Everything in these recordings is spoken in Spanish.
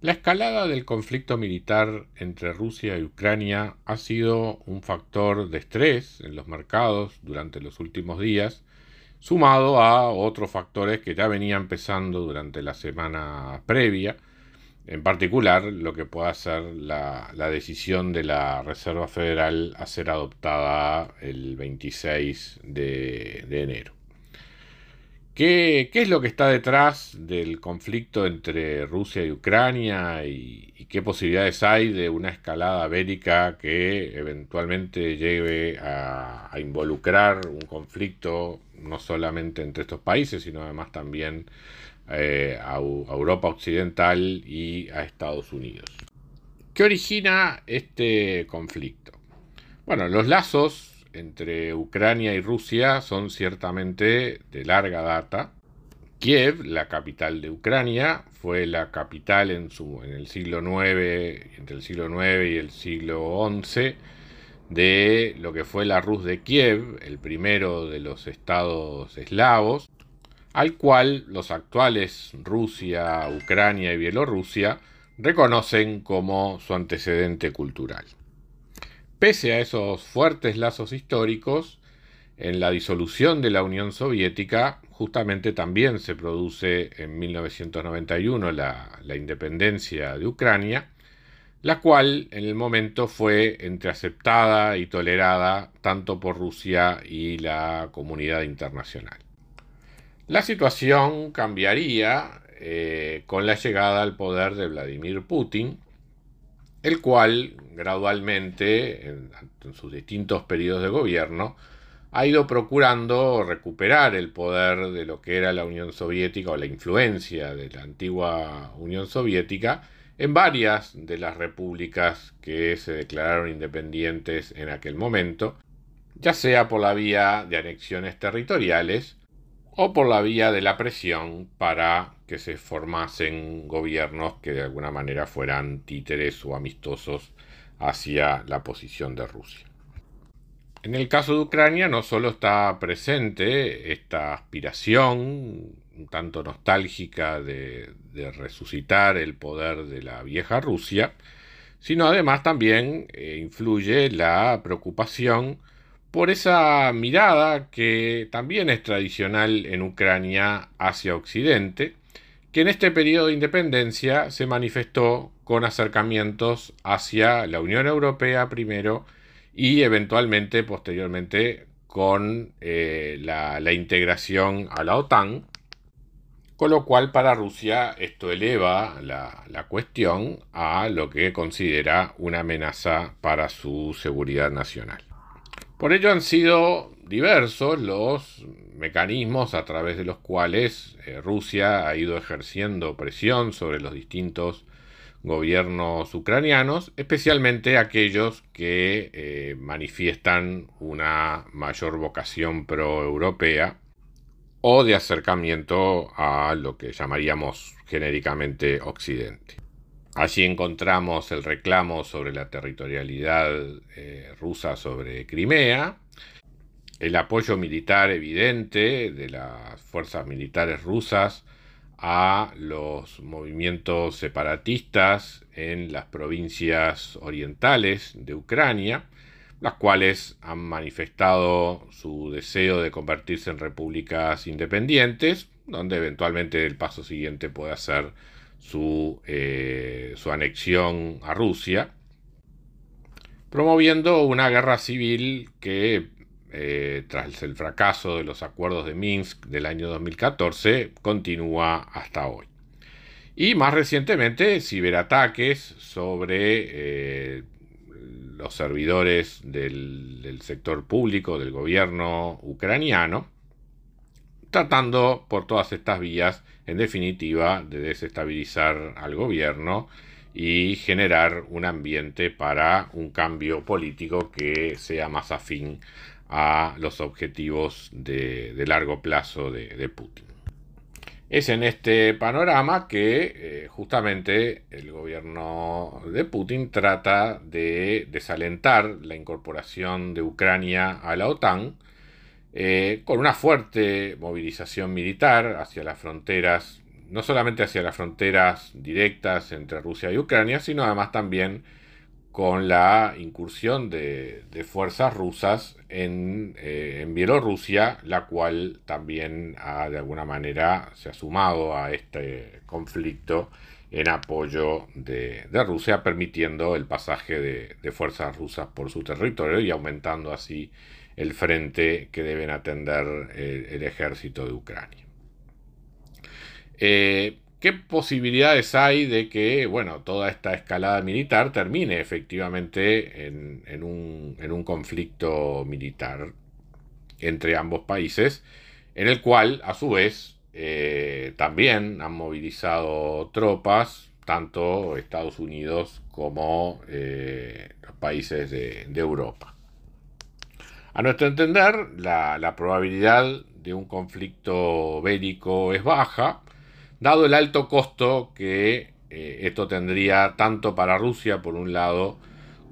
La escalada del conflicto militar entre Rusia y Ucrania ha sido un factor de estrés en los mercados durante los últimos días, sumado a otros factores que ya venía empezando durante la semana previa, en particular lo que pueda ser la, decisión de la Reserva Federal a ser adoptada el 26 de enero. ¿Qué, es lo que está detrás del conflicto entre Rusia y Ucrania y, qué posibilidades hay de una escalada bélica que eventualmente lleve a, involucrar un conflicto no solamente entre estos países, sino además también eh, a Europa Occidental y a Estados Unidos? ¿Qué origina este conflicto? Bueno, los lazos entre Ucrania y Rusia son ciertamente de larga data. Kiev, la capital de Ucrania, fue la capital en, el siglo IX, entre el siglo IX y el siglo XI, de lo que fue la Rus de Kiev, el primero de los estados eslavos, al cual los actuales Rusia, Ucrania y Bielorrusia reconocen como su antecedente cultural. Pese a esos fuertes lazos históricos, en la disolución de la Unión Soviética justamente también se produce en 1991 la, independencia de Ucrania, la cual en el momento fue entre aceptada y tolerada tanto por Rusia y la comunidad internacional. La situación cambiaría eh, con la llegada al poder de Vladimir Putin, el cual gradualmente, en, sus distintos periodos de gobierno, ha ido procurando recuperar el poder de lo que era la Unión Soviética o la influencia de la antigua Unión Soviética en varias de las repúblicas que se declararon independientes en aquel momento, ya sea por la vía de anexiones territoriales o por la vía de la presión para que se formasen gobiernos que de alguna manera fueran títeres o amistosos hacia la posición de Rusia. En el caso de Ucrania no solo está presente esta aspiración un tanto nostálgica de, resucitar el poder de la vieja Rusia, sino además también eh, influye la preocupación por esa mirada que también es tradicional en Ucrania hacia Occidente, que en este periodo de independencia se manifestó con acercamientos hacia la Unión Europea primero y eventualmente posteriormente con eh, la, integración a la OTAN, con lo cual para Rusia esto eleva la, la cuestión a lo que considera una amenaza para su seguridad nacional. Por ello han sido diversos los mecanismos a través de los cuales eh, Rusia ha ido ejerciendo presión sobre los distintos gobiernos ucranianos, especialmente aquellos que eh, manifiestan una mayor vocación pro-europea o de acercamiento a lo que llamaríamos genéricamente Occidente. Allí encontramos el reclamo sobre la territorialidad eh, rusa sobre Crimea, el apoyo militar evidente de las fuerzas militares rusas a los movimientos separatistas en las provincias orientales de Ucrania, las cuales han manifestado su deseo de convertirse en repúblicas independientes, donde eventualmente el paso siguiente puede ser su, eh, su anexión a Rusia, promoviendo una guerra civil que, eh, tras el fracaso de los acuerdos de Minsk del año 2014, continúa hasta hoy. Y más recientemente, ciberataques sobre eh, los servidores del sector público del gobierno ucraniano, tratando por todas estas vías, en definitiva, de desestabilizar al gobierno y generar un ambiente para un cambio político que sea más afín a los objetivos de, largo plazo de, Putin. Es en este panorama que eh, justamente el gobierno de Putin trata de desalentar la incorporación de Ucrania a la OTAN, eh, con una fuerte movilización militar hacia las fronteras, no solamente hacia las fronteras directas entre Rusia y Ucrania, sino además también con la incursión de, fuerzas rusas en, eh, en, Bielorrusia, la cual también ha, de alguna manera se ha sumado a este conflicto en apoyo de, Rusia, permitiendo el pasaje de, fuerzas rusas por su territorio y aumentando así el frente que deben atender eh, el, ejército de Ucrania. Eh, ¿Qué posibilidades hay de que bueno, toda esta escalada militar termine efectivamente en, un, conflicto militar entre ambos países, en el cual a su vez eh, también han movilizado tropas, tanto Estados Unidos como los países de Europa? A nuestro entender, la, probabilidad de un conflicto bélico es baja, dado el alto costo que eh, esto tendría tanto para Rusia por un lado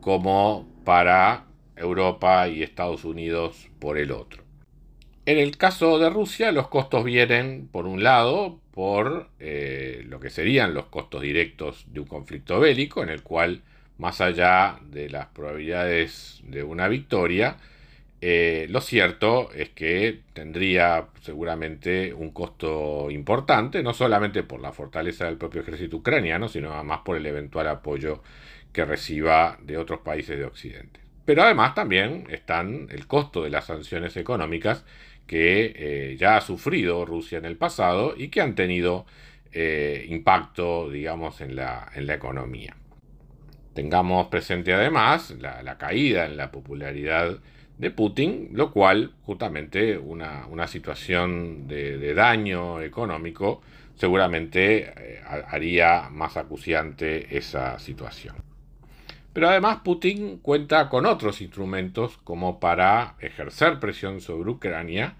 como para Europa y Estados Unidos por el otro. En el caso de Rusia, los costos vienen, por un lado, por eh, lo que serían los costos directos de un conflicto bélico, en el cual, más allá de las probabilidades de una victoria, eh, lo cierto es que tendría seguramente un costo importante, no solamente por la fortaleza del propio ejército ucraniano, sino además por el eventual apoyo que reciba de otros países de Occidente. Pero además también están el costo de las sanciones económicas que eh, ya ha sufrido Rusia en el pasado y que han tenido eh, impacto, digamos, en la, economía. Tengamos presente además la caída en la popularidad de Putin, lo cual justamente una, situación de, daño económico seguramente eh, haría más acuciante esa situación. Pero además Putin cuenta con otros instrumentos como para ejercer presión sobre Ucrania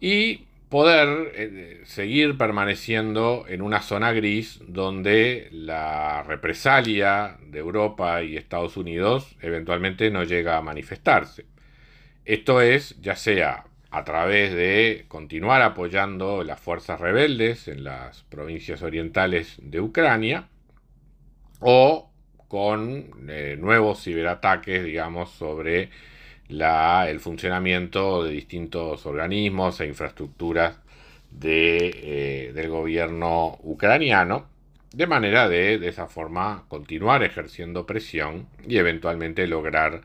y poder eh, seguir permaneciendo en una zona gris donde la represalia de Europa y Estados Unidos eventualmente no llega a manifestarse. Esto es, ya sea a través de continuar apoyando las fuerzas rebeldes en las provincias orientales de Ucrania o con eh, nuevos ciberataques, digamos, sobre el funcionamiento de distintos organismos e infraestructuras eh, del gobierno ucraniano, de manera de, de esa forma, continuar ejerciendo presión y eventualmente lograr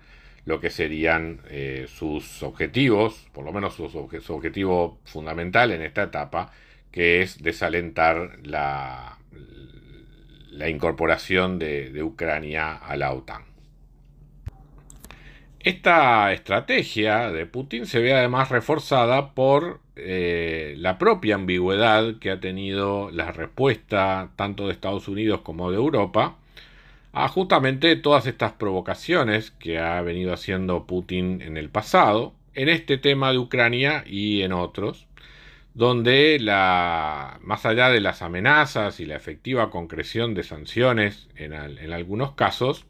lo que serían eh, sus objetivos, por lo menos su, objetivo fundamental en esta etapa, que es desalentar la, incorporación de, Ucrania a la OTAN. Esta estrategia de Putin se ve además reforzada por eh, la propia ambigüedad que ha tenido la respuesta tanto de Estados Unidos como de Europa a justamente todas estas provocaciones que ha venido haciendo Putin en el pasado, en este tema de Ucrania y en otros, donde la, más allá de las amenazas y la efectiva concreción de sanciones en, algunos casos,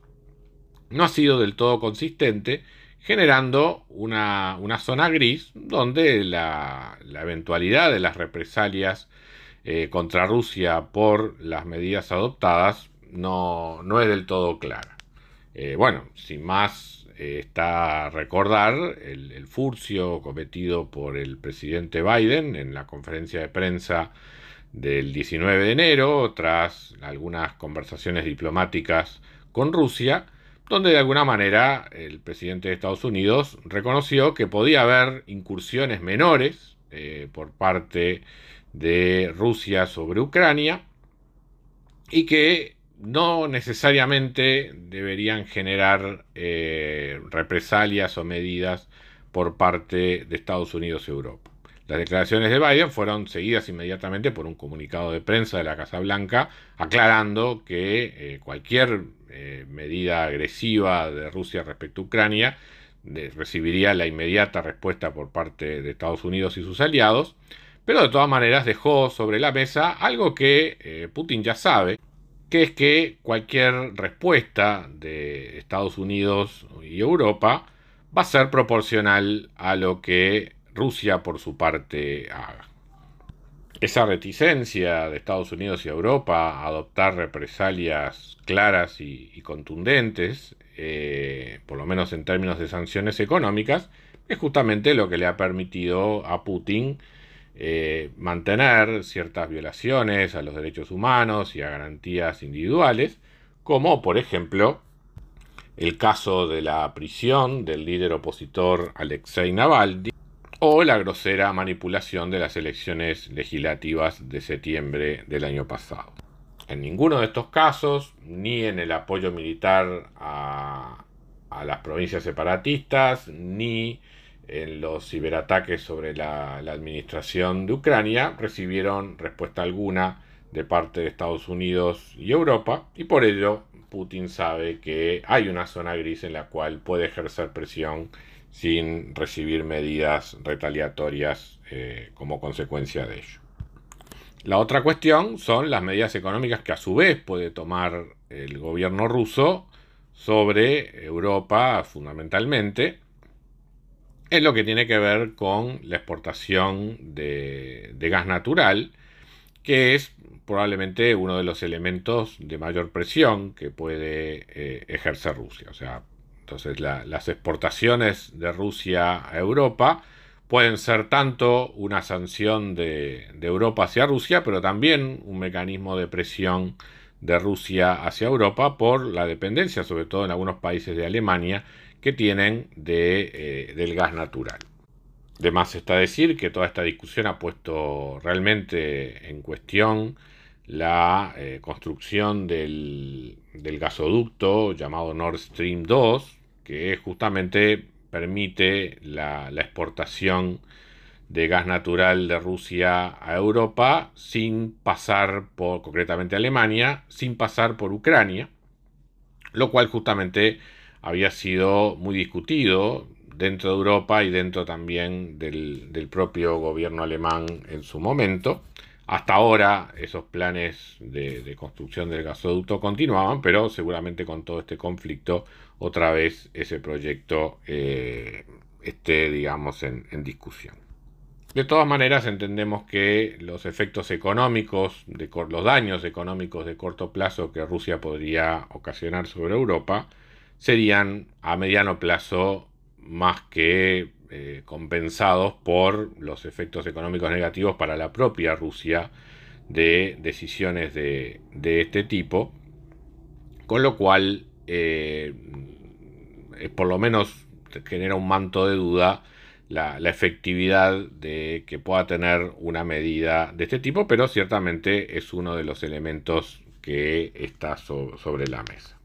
no ha sido del todo consistente, generando una, zona gris donde la, eventualidad de las represalias eh, contra Rusia por las medidas adoptadas no, no es del todo clara. Eh, bueno, sin más, eh, está recordar el, furcio cometido por el presidente Biden en la conferencia de prensa del 19 de enero, tras algunas conversaciones diplomáticas con Rusia, donde de alguna manera el presidente de Estados Unidos reconoció que podía haber incursiones menores eh, por parte de Rusia sobre Ucrania y que no necesariamente deberían generar eh, represalias o medidas por parte de Estados Unidos y Europa. Las declaraciones de Biden fueron seguidas inmediatamente por un comunicado de prensa de la Casa Blanca aclarando que eh, cualquier eh, medida agresiva de Rusia respecto a Ucrania recibiría la inmediata respuesta por parte de Estados Unidos y sus aliados, pero de todas maneras dejó sobre la mesa algo que Putin ya sabe, que es que cualquier respuesta de Estados Unidos y Europa va a ser proporcional a lo que Rusia por su parte haga. Esa reticencia de Estados Unidos y Europa a adoptar represalias claras y, contundentes, eh, por lo menos en términos de sanciones económicas, es justamente lo que le ha permitido a Putin eh, mantener ciertas violaciones a los derechos humanos y a garantías individuales, como por ejemplo el caso de la prisión del líder opositor Alexei Navalny, o la grosera manipulación de las elecciones legislativas de septiembre del año pasado. En ninguno de estos casos, ni en el apoyo militar a, las provincias separatistas, ni en los ciberataques sobre la, administración de Ucrania, recibieron respuesta alguna de parte de Estados Unidos y Europa, y por ello Putin sabe que hay una zona gris en la cual puede ejercer presión sin recibir medidas retaliatorias eh, como consecuencia de ello. La otra cuestión son las medidas económicas que a su vez puede tomar el gobierno ruso sobre Europa fundamentalmente, en lo que tiene que ver con la exportación de, gas natural, que es probablemente uno de los elementos de mayor presión que puede eh, ejercer Rusia. O sea, entonces las exportaciones de Rusia a Europa pueden ser tanto una sanción de, Europa hacia Rusia, pero también un mecanismo de presión de Rusia hacia Europa por la dependencia, sobre todo en algunos países de Alemania, que tienen de, eh, del gas natural. De más está decir que toda esta discusión ha puesto realmente en cuestión la eh, construcción del, del, gasoducto llamado Nord Stream 2, que justamente permite la, exportación de gas natural de Rusia a Europa sin pasar por, concretamente Alemania, sin pasar por Ucrania, lo cual justamente había sido muy discutido dentro de Europa y dentro también del propio gobierno alemán en su momento. Hasta ahora esos planes de, construcción del gasoducto continuaban, pero seguramente con todo este conflicto otra vez ese proyecto eh, esté, digamos, en, discusión. De todas maneras, entendemos que los efectos económicos, los daños económicos de corto plazo que Rusia podría ocasionar sobre Europa, serían a mediano plazo más que eh, compensados por los efectos económicos negativos para la propia Rusia de decisiones de, este tipo, con lo cual eh, por lo menos genera un manto de duda la, efectividad de que pueda tener una medida de este tipo, pero ciertamente es uno de los elementos que está sobre la mesa.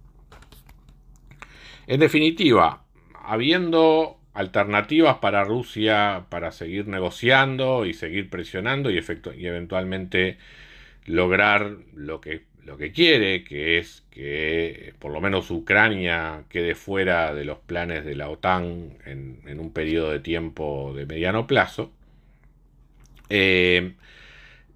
En definitiva, habiendo alternativas para Rusia para seguir negociando y seguir presionando y, eventualmente lograr lo que, lo que quiere, que es que por lo menos Ucrania quede fuera de los planes de la OTAN en, un periodo de tiempo de mediano plazo. Eh,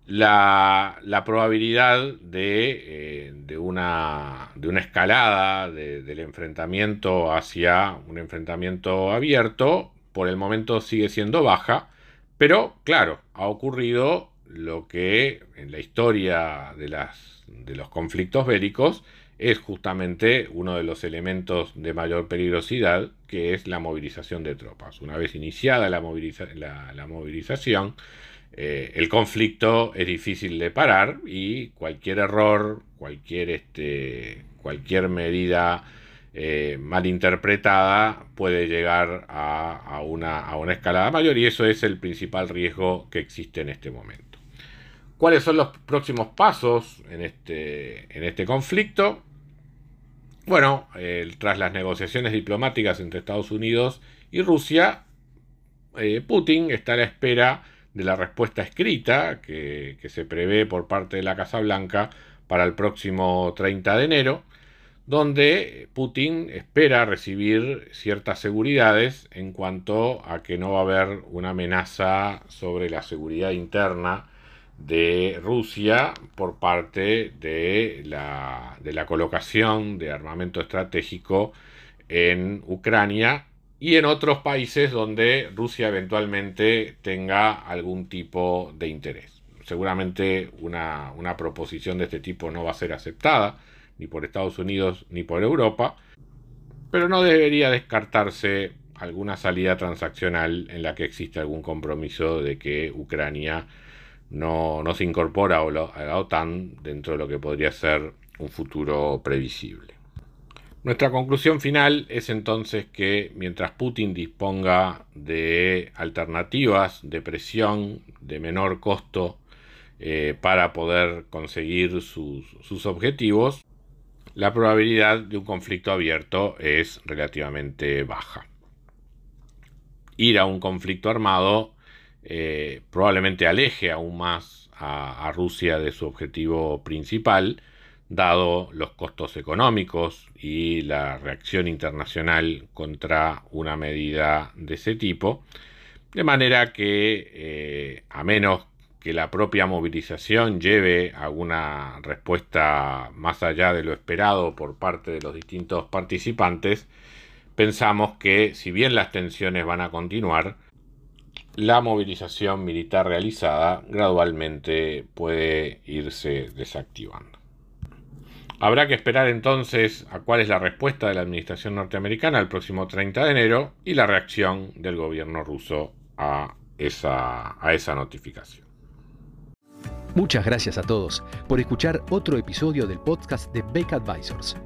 la, probabilidad de, eh, una, de, una, escalada del enfrentamiento hacia un enfrentamiento abierto por el momento sigue siendo baja, pero claro, ha ocurrido lo que en la historia de, las, de los conflictos bélicos es justamente uno de los elementos de mayor peligrosidad, que es la movilización de tropas. Una vez iniciada la, la movilización, eh, el conflicto es difícil de parar y cualquier error, cualquier, este, cualquier medida eh, mal interpretada puede llegar a, una, a, una, escalada mayor y eso es el principal riesgo que existe en este momento. ¿Cuáles son los próximos pasos en este, en este conflicto? Bueno, tras las negociaciones diplomáticas entre Estados Unidos y Rusia, eh, Putin está a la espera de la respuesta escrita que, se prevé por parte de la Casa Blanca para el próximo 30 de enero, donde Putin espera recibir ciertas seguridades en cuanto a que no va a haber una amenaza sobre la seguridad interna de Rusia por parte de la, de la colocación de armamento estratégico en Ucrania y en otros países donde Rusia eventualmente tenga algún tipo de interés. Seguramente una, una, proposición de este tipo no va a ser aceptada ni por Estados Unidos ni por Europa, pero no debería descartarse alguna salida transaccional en la que exista algún compromiso de que Ucrania no, no se incorpora a la OTAN dentro de lo que podría ser un futuro previsible. Nuestra conclusión final es entonces que mientras Putin disponga de alternativas de presión de menor costo eh, para poder conseguir sus, objetivos, la probabilidad de un conflicto abierto es relativamente baja. Ir a un conflicto armado eh, probablemente aleje aún más a, Rusia de su objetivo principal, dado los costos económicos y la reacción internacional contra una medida de ese tipo, de manera que eh, a menos que la propia movilización lleve a una respuesta más allá de lo esperado por parte de los distintos participantes, pensamos que si bien las tensiones van a continuar, la movilización militar realizada gradualmente puede irse desactivando. Habrá que esperar entonces a cuál es la respuesta de la administración norteamericana el próximo 30 de enero y la reacción del gobierno ruso a esa, a esa notificación. Muchas gracias a todos por escuchar otro episodio del podcast de Beck Advisors.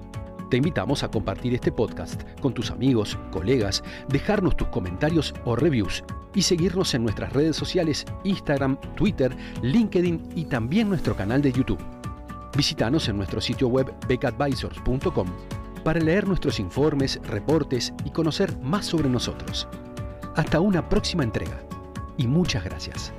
Te invitamos a compartir este podcast con tus amigos, colegas, dejarnos tus comentarios o reviews y seguirnos en nuestras redes sociales Instagram, Twitter, LinkedIn y también nuestro canal de YouTube. Visítanos en nuestro sitio web becadvisors.com para leer nuestros informes, reportes y conocer más sobre nosotros. Hasta una próxima entrega y muchas gracias.